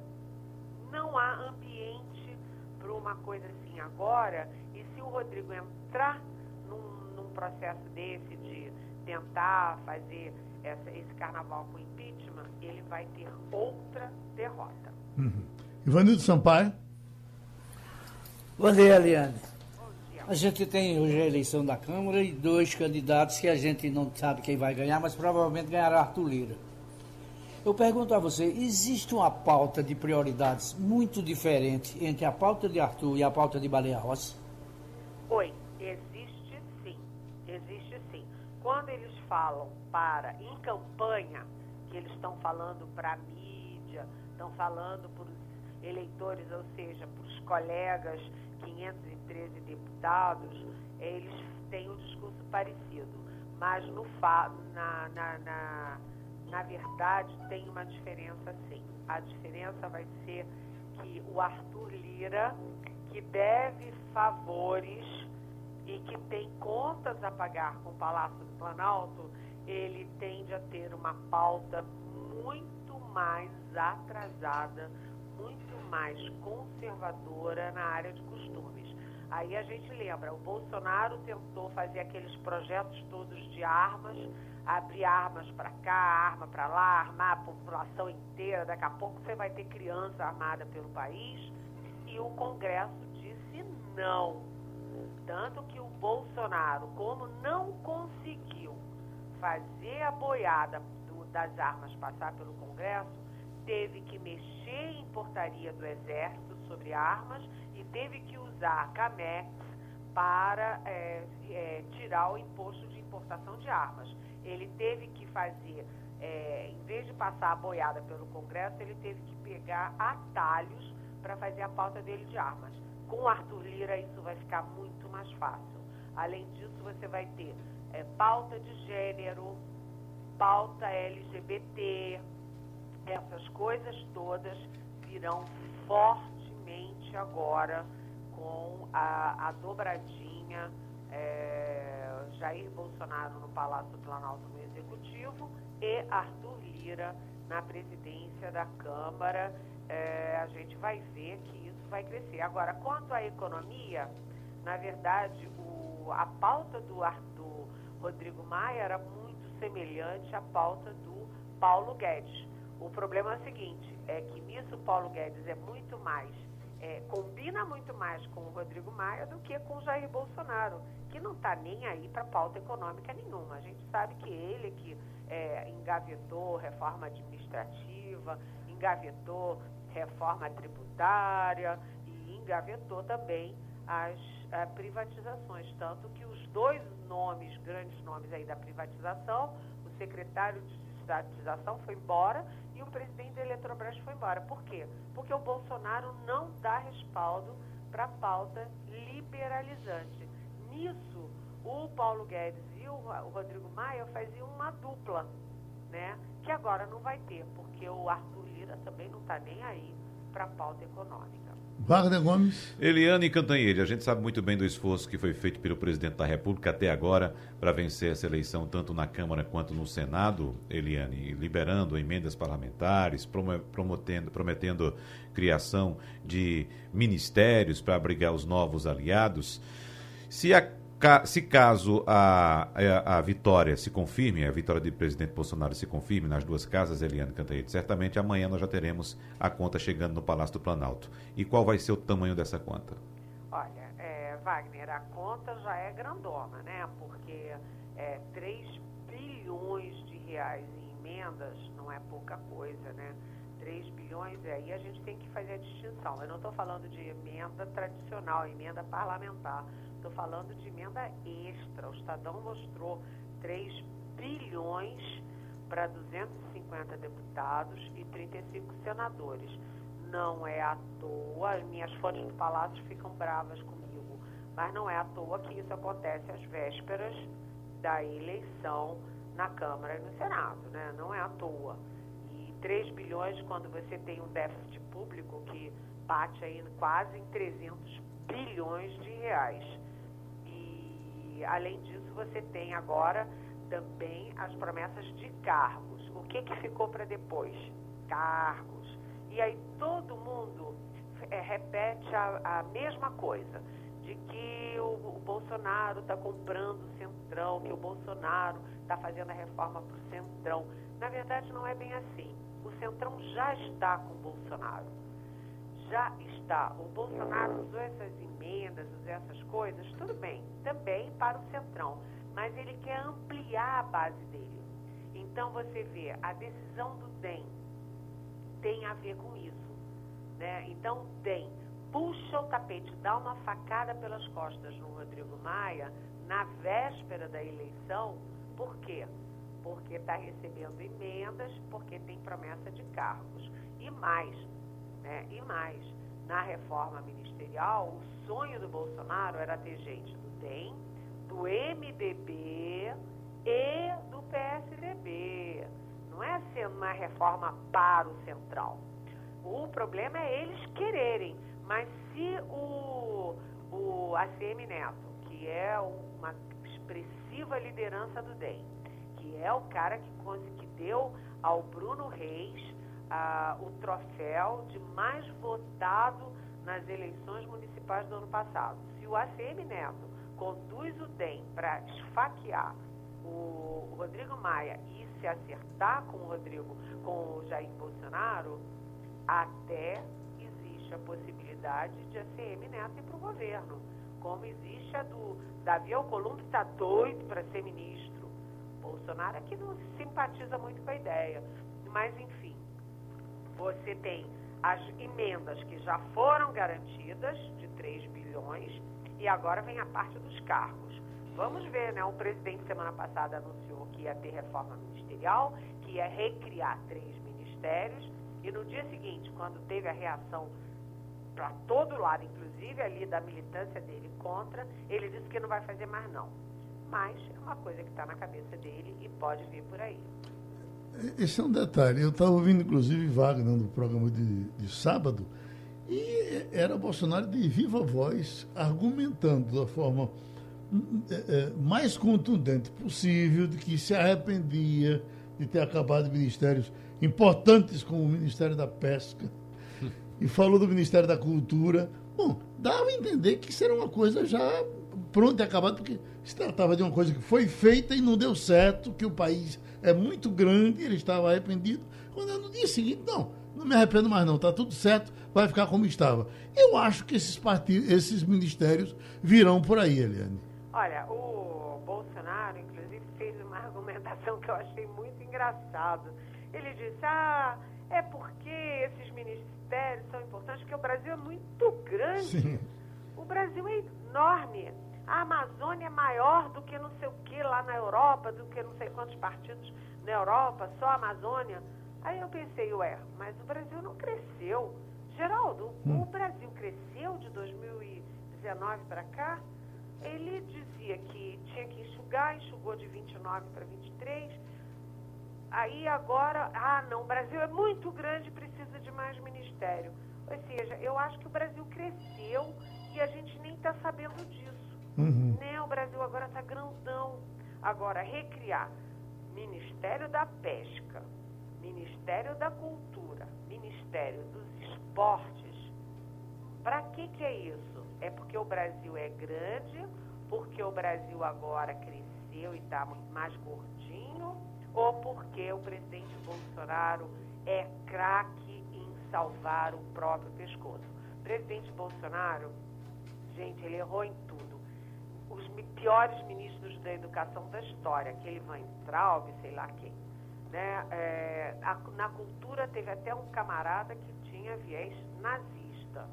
não há ambiente para uma coisa assim agora, e se o Rodrigo entrar num, num processo desse de tentar fazer essa, esse carnaval com impeachment, ele vai ter outra derrota. Uhum. Ivanildo Sampaio. Bom dia, Eliane. A gente tem hoje a eleição da Câmara e dois candidatos que a gente não sabe quem vai ganhar, mas provavelmente ganhará Arthur Lira. Eu pergunto a você, existe uma pauta de prioridades muito diferente entre a pauta de Arthur e a pauta de Baleia Rossi? Oi, existe sim, existe sim. Quando eles falam para, em campanha, que eles estão falando para a mídia, estão falando para os eleitores, ou seja, para os colegas, 513 deputados, eles têm um discurso parecido. Mas no fa na, na, na, na verdade tem uma diferença sim. A diferença vai ser que o Arthur Lira, que deve favores e que tem contas a pagar com o Palácio do Planalto, ele tende a ter uma pauta muito mais atrasada, muito mais conservadora na área de costumes. Aí a gente lembra, o Bolsonaro tentou fazer aqueles projetos todos de armas, abrir armas para cá, arma para lá, armar a população inteira. Daqui a pouco você vai ter criança armada pelo país. E o Congresso disse não. Tanto que o Bolsonaro, como não conseguiu fazer a boiada do, das armas passar pelo Congresso, teve que mexer em portaria do Exército sobre armas e teve que usar CAMEX para é, é, tirar o imposto de importação de armas. Ele teve que fazer, é, em vez de passar a boiada pelo Congresso, ele teve que pegar atalhos para fazer a pauta dele de armas. Com Arthur Lira, isso vai ficar muito mais fácil. Além disso, você vai ter é, pauta de gênero, pauta LGBT, essas coisas todas virão fortemente agora com a, a dobradinha é, Jair Bolsonaro no Palácio Planalto no Executivo e Arthur Lira na presidência da Câmara. É, a gente vai ver que isso vai crescer. Agora, quanto à economia, na verdade, o, a pauta do, do Rodrigo Maia era muito semelhante à pauta do Paulo Guedes. O problema é o seguinte, é que nisso Paulo Guedes é muito mais, é, combina muito mais com o Rodrigo Maia do que com o Jair Bolsonaro, que não está nem aí para pauta econômica nenhuma. A gente sabe que ele é que é, engavetou reforma administrativa, engavetou reforma tributária e engavetou também as privatizações. Tanto que os dois nomes, grandes nomes aí da privatização, o secretário de estatização foi embora e o presidente da Eletrobras foi embora. Por quê? Porque o Bolsonaro não dá respaldo para a pauta liberalizante. Nisso, o Paulo Guedes e o Rodrigo Maia faziam uma dupla, né? Que agora não vai ter, porque o Arthur Lira também não está nem aí para a pauta econômica. Wagner Gomes. Eliane Cantanhede, a gente sabe muito bem do esforço que foi feito pelo presidente da República até agora para vencer essa eleição, tanto na Câmara quanto no Senado, Eliane, liberando emendas parlamentares, prometendo, prometendo criação de ministérios para abrigar os novos aliados. Se a se caso a, a, a, vitória se confirme, a vitória do presidente Bolsonaro se confirme nas duas casas, Eliane Cantanhede, certamente amanhã nós já teremos a conta chegando no Palácio do Planalto. E qual vai ser o tamanho dessa conta? Olha, é, Wagner, a conta já é grandona, né? Porque é, 3 bilhões de reais em emendas não é pouca coisa, né? 3 bilhões, e aí a gente tem que fazer a distinção. Eu não estou falando de emenda tradicional, emenda parlamentar Estou falando de emenda extra. O Estadão mostrou 3 bilhões para 250 deputados e 35 senadores. Não é à toa, minhas fontes do Palácio ficam bravas comigo, mas não é à toa que isso acontece às vésperas da eleição na Câmara e no Senado, né? Não é à toa. E 3 bilhões quando você tem um déficit público que bate aí quase em 300 bilhões de reais além disso, você tem agora também as promessas de cargos. O que, que ficou para depois? Cargos. E aí todo mundo é, repete a, a, mesma coisa, de que o, o Bolsonaro está comprando o Centrão, que o Bolsonaro está fazendo a reforma para o Centrão. Na verdade, não é bem assim. O Centrão já está com o Bolsonaro. Já está. O Bolsonaro usou essas emendas, essas coisas, tudo bem, também para o Centrão, mas ele quer ampliar a base dele. Então você vê, a decisão do DEM tem a ver com isso. Né? Então, DEM puxa o tapete, dá uma facada pelas costas no Rodrigo Maia na véspera da eleição, por quê? Porque está recebendo emendas, porque tem promessa de cargos. E mais, né? E mais, na reforma ministerial, o sonho do Bolsonaro era ter gente do DEM, do MDB e do PSDB. Não é sendo uma reforma para o central. O problema é eles quererem. Mas se o, o ACM Neto, que é uma expressiva liderança do DEM, que é o cara que, que deu ao Bruno Reis o troféu de mais votado nas eleições municipais do ano passado. Se o ACM Neto conduz o DEM para esfaquear o Rodrigo Maia e se acertar com o Rodrigo, com o Jair Bolsonaro, até existe a possibilidade de ACM Neto ir para o governo. Como existe a do Davi Alcolumbre, está doido para ser ministro. Bolsonaro é que não simpatiza muito com a ideia. Mas, enfim, você tem as emendas que já foram garantidas, de 3 bilhões, e agora vem a parte dos cargos. Vamos ver, né? O presidente semana passada anunciou que ia ter reforma ministerial, que ia recriar três ministérios, e no dia seguinte, quando teve a reação para todo lado, inclusive ali da militância dele contra, ele disse que não vai fazer mais não. Mas é uma coisa que está na cabeça dele e pode vir por aí. Esse é um detalhe. Eu estava ouvindo, inclusive, Wagner no programa de, de sábado, e era Bolsonaro de viva voz, argumentando da forma é, é, mais contundente possível de que se arrependia de ter acabado ministérios importantes como o Ministério da Pesca e falou do Ministério da Cultura. Bom, dava a entender que isso era uma coisa já pronta e acabada, porque se tratava de uma coisa que foi feita e não deu certo, que o país é muito grande, ele estava arrependido. Quando no dia seguinte, não, não me arrependo mais não, está tudo certo, vai ficar como estava. Eu acho que esses partidos, esses ministérios virão por aí, Eliane. Olha, o Bolsonaro, inclusive, fez uma argumentação que eu achei muito engraçado. Ele disse, ah, é porque esses ministérios são importantes, porque o Brasil é muito grande. Sim. O Brasil é enorme a Amazônia é maior do que não sei o que lá na Europa, do que não sei quantos partidos na Europa, só a Amazônia. Aí eu pensei, ué, mas o Brasil não cresceu. Geraldo, hum. o Brasil cresceu de 2019 para cá? Ele dizia que tinha que enxugar, enxugou de 29 para 23. Aí agora, ah não, o Brasil é muito grande, precisa de mais ministério. Ou seja, eu acho que o Brasil cresceu e a gente nem está sabendo disso. Uhum. Né? O Brasil agora está grandão. Agora, recriar Ministério da Pesca, Ministério da Cultura, Ministério dos Esportes, para que, que é isso? É porque o Brasil é grande, porque o Brasil agora cresceu e está mais gordinho, ou porque o presidente Bolsonaro é craque em salvar o próprio pescoço. Presidente Bolsonaro, gente, ele errou em tudo. Os piores ministros da educação da história, aquele Van Straub, sei lá quem. Né? É, a, na cultura teve até um camarada que tinha viés nazista.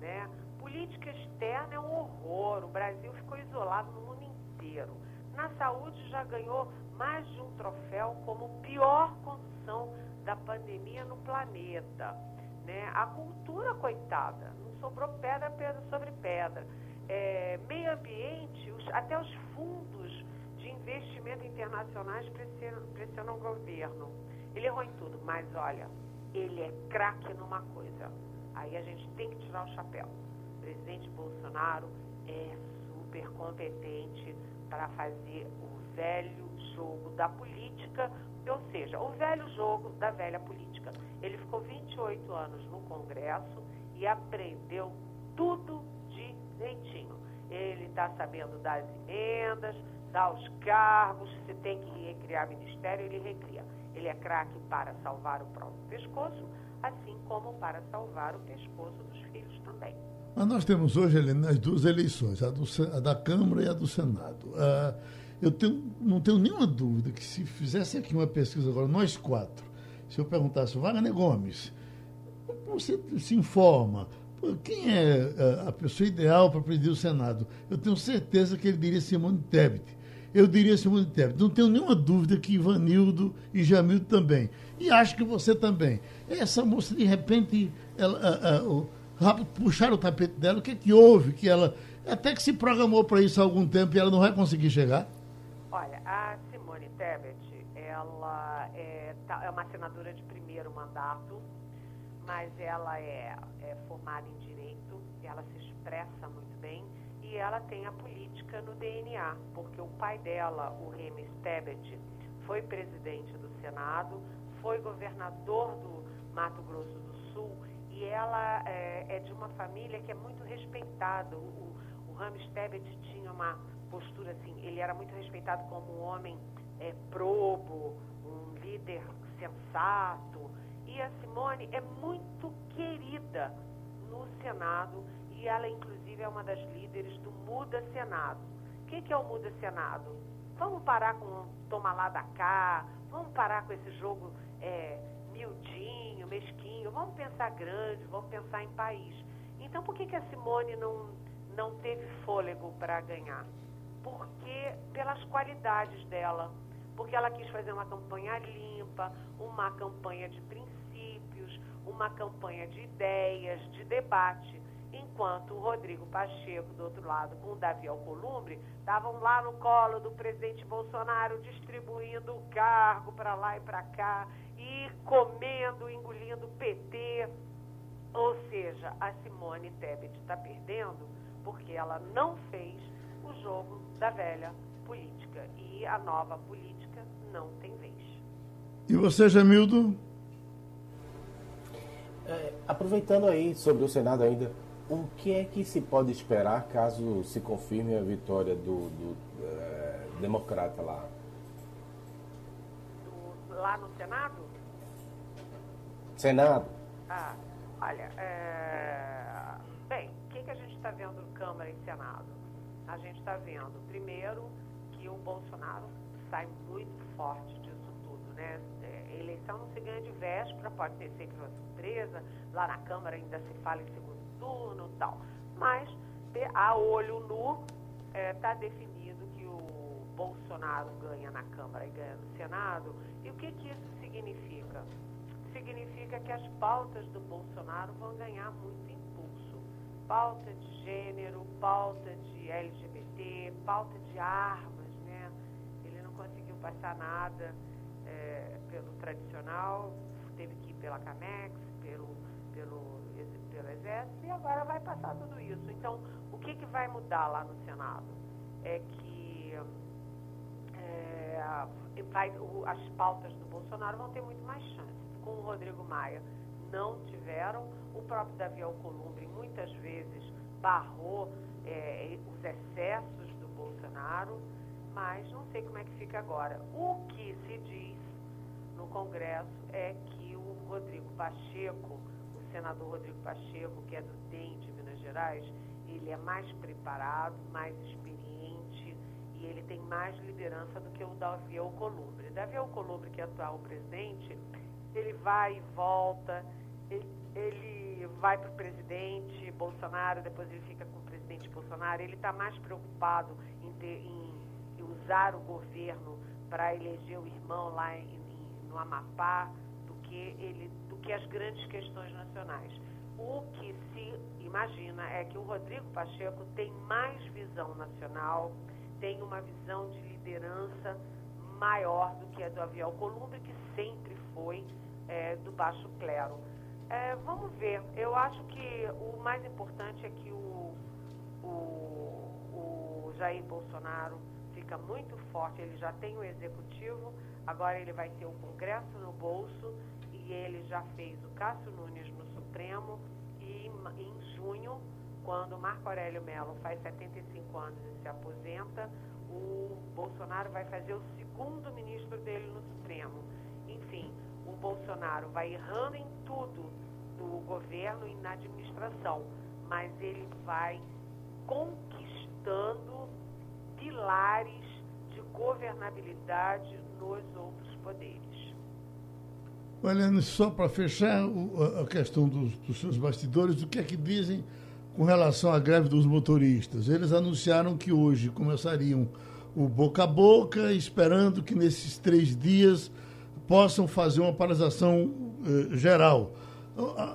Né? Política externa é um horror. O Brasil ficou isolado no mundo inteiro. Na saúde já ganhou mais de um troféu como pior condição da pandemia no planeta. Né? A cultura, coitada, não sobrou pedra, pedra sobre pedra. É, meio ambiente, os, até os fundos de investimento internacionais pressionam, pressionam o governo. Ele errou em tudo, mas olha, ele é craque numa coisa. Aí a gente tem que tirar o chapéu. O presidente Bolsonaro é super competente para fazer o velho jogo da política, ou seja, o velho jogo da velha política. Ele ficou 28 anos no Congresso e aprendeu tudo direitinho. Ele está sabendo das emendas, dar os cargos, se tem que recriar ministério, ele recria. Ele é craque para salvar o próprio pescoço, assim como para salvar o pescoço dos filhos também. Mas nós temos hoje, Helena, as duas eleições, a, do, a da Câmara e a do Senado. Uh, eu tenho, não tenho nenhuma dúvida que se fizesse aqui uma pesquisa agora, nós quatro, se eu perguntasse, Wagner Gomes, você se informa, quem é eh, a pessoa ideal para presidir o Senado? Eu tenho certeza que ele diria Simone Tebet. Eu diria Simone Tebet. Não tenho nenhuma dúvida que Ivanildo e Jamildo também. E acho que você também. Essa moça, de repente, ela, a, o, puxaram o tapete dela. O que, é que houve? Que ela até que se programou para isso há algum tempo e ela não vai conseguir chegar? Olha, a Simone Tebet, ela é, tá, é uma senadora de primeiro mandato, mas ela é, é formada em direito, ela se expressa muito bem e ela tem a política no DNA, porque o pai dela, o Remes Tebet, foi presidente do Senado, foi governador do Mato Grosso do Sul e ela é, é de uma família que é muito respeitada. O, o Rames Tebet tinha uma postura assim, ele era muito respeitado como um homem é, probo, um líder sensato. E a Simone é muito querida no Senado e ela, inclusive, é uma das líderes do Muda Senado. O que, é o Muda Senado? Vamos parar com tomar lá da cá, vamos parar com esse jogo é, miudinho, mesquinho, vamos pensar grande, vamos pensar em país. Então, por que, que a Simone não, não teve fôlego para ganhar? porque pelas qualidades dela, porque ela quis fazer uma campanha limpa, uma campanha de princípios, uma campanha de ideias, de debate, enquanto o Rodrigo Pacheco, do outro lado, com o Davi Alcolumbre, estavam lá no colo do presidente Bolsonaro, distribuindo o cargo para lá e para cá, e comendo, engolindo PT. Ou seja, a Simone Tebet está perdendo porque ela não fez o jogo da velha política. E a nova política não tem vez. E você, Jamildo? É, aproveitando aí sobre o Senado ainda, o que é que se pode esperar caso se confirme a vitória do, do é, democrata lá? Do, lá no Senado? Senado. Ah, olha, é... bem, o que, que a gente está vendo no Câmara e Senado? a gente está vendo, primeiro, que o Bolsonaro sai muito forte disso tudo, né? É, eleição não se ganha de véspera, pode ter sempre uma surpresa, lá na Câmara ainda se fala em segundo turno e tal. Mas, a olho nu, está é, tá definido que o Bolsonaro ganha na Câmara e ganha no Senado. E o que, que isso significa? Significa que as pautas do Bolsonaro vão ganhar muito pauta de gênero, pauta de LGBT, pauta de armas, passar nada é, pelo tradicional, teve que ir pela CAMEX, pelo pelo, pelo Exército e agora vai passar tudo isso. Então, o que, que vai mudar lá no Senado? É que é, vai, o, as pautas do Bolsonaro vão ter muito mais chance. Com o Rodrigo Maia não tiveram, o próprio Davi Alcolumbre muitas vezes barrou é, os excessos do Bolsonaro, mas não sei como é que fica agora. O que se diz no Congresso é que o Rodrigo Pacheco, o senador Rodrigo Pacheco, que é do DEM de Minas Gerais, ele é mais preparado, mais experiente e ele tem mais liderança do que o Davi Alcolumbre. Davi Alcolumbre, que é atual presidente, ele vai e volta, ele, ele vai para o presidente Bolsonaro, depois ele fica com o presidente Bolsonaro, ele está mais preocupado em, ter, em, em, usar o governo para eleger o irmão lá em, em, no Amapá do que, ele, do que as grandes questões nacionais. O que se imagina é que o Rodrigo Pacheco tem mais visão nacional, tem uma visão de liderança maior do que a do Avião Columbre, que sempre foi é, do baixo clero. É, vamos ver. Eu acho que o mais importante é que o, o, o Jair Bolsonaro muito forte. Ele já tem o executivo, agora ele vai ter o Congresso no bolso e ele já fez o Cássio Nunes no Supremo e em junho, quando Marco Aurélio Mello faz 75 anos e se aposenta, o Bolsonaro vai fazer o segundo ministro dele no Supremo. Enfim, o Bolsonaro vai errando em tudo do governo e na administração, mas ele vai conquistando pilares governabilidade nos outros poderes. Mariana, só para fechar a questão dos, dos, seus bastidores, o que é que dizem com relação à greve dos motoristas? Eles anunciaram que hoje começariam o boca a boca, esperando que nesses três dias possam fazer uma paralisação eh, geral.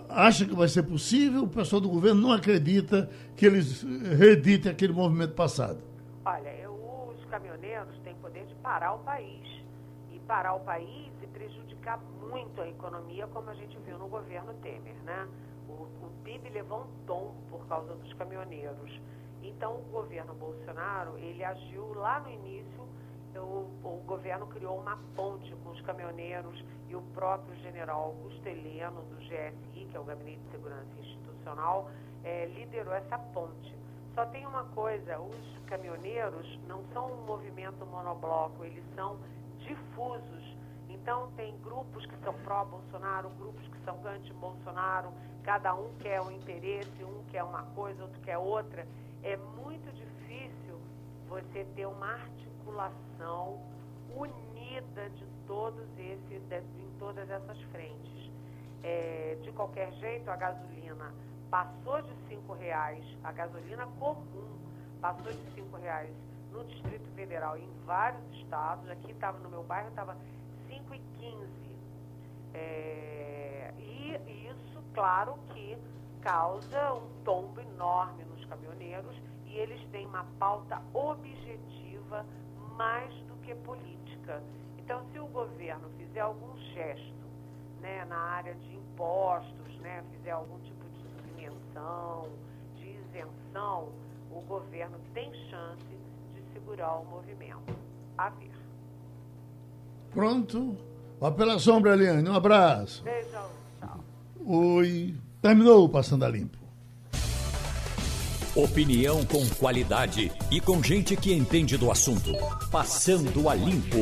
Acha que vai ser possível? O pessoal do governo não acredita que eles reeditem aquele movimento passado. Olha, eu, caminhoneiros têm poder de parar o país. E parar o país e prejudicar muito a economia, como a gente viu no governo Temer, né? O, o PIB levou um por causa dos caminhoneiros. Então, o governo Bolsonaro, ele agiu lá no início o, o, governo criou uma ponte com os caminhoneiros e o próprio general Augusto Heleno, do GSI, que é o Gabinete de Segurança Institucional, é, liderou essa ponte. Só tem uma coisa, os caminhoneiros não são um movimento monobloco, eles são difusos. Então tem grupos que são pró-Bolsonaro, grupos que são anti-Bolsonaro, cada um quer um interesse, um quer uma coisa, outro quer outra. É muito difícil você ter uma arte população unida de todos esses, de, em todas essas frentes. É, de qualquer jeito, a gasolina passou de cinco reais, a gasolina comum passou de cinco reais no Distrito Federal em vários estados. Aqui estava no meu bairro, estava 5,15. É, e isso, claro, que causa um tombo enorme nos caminhoneiros e eles têm uma pauta objetiva mais do que política. Então, se o governo fizer algum gesto né, na área de impostos, né, fizer algum tipo de isenção, o governo tem chance de segurar o movimento. A ver. Pronto. Apelação, Eliane. Um abraço. Beijão. Tchau. Oi. Terminou o Passando a Limpo. Opinião com qualidade e com gente que entende do assunto. Passando a limpo.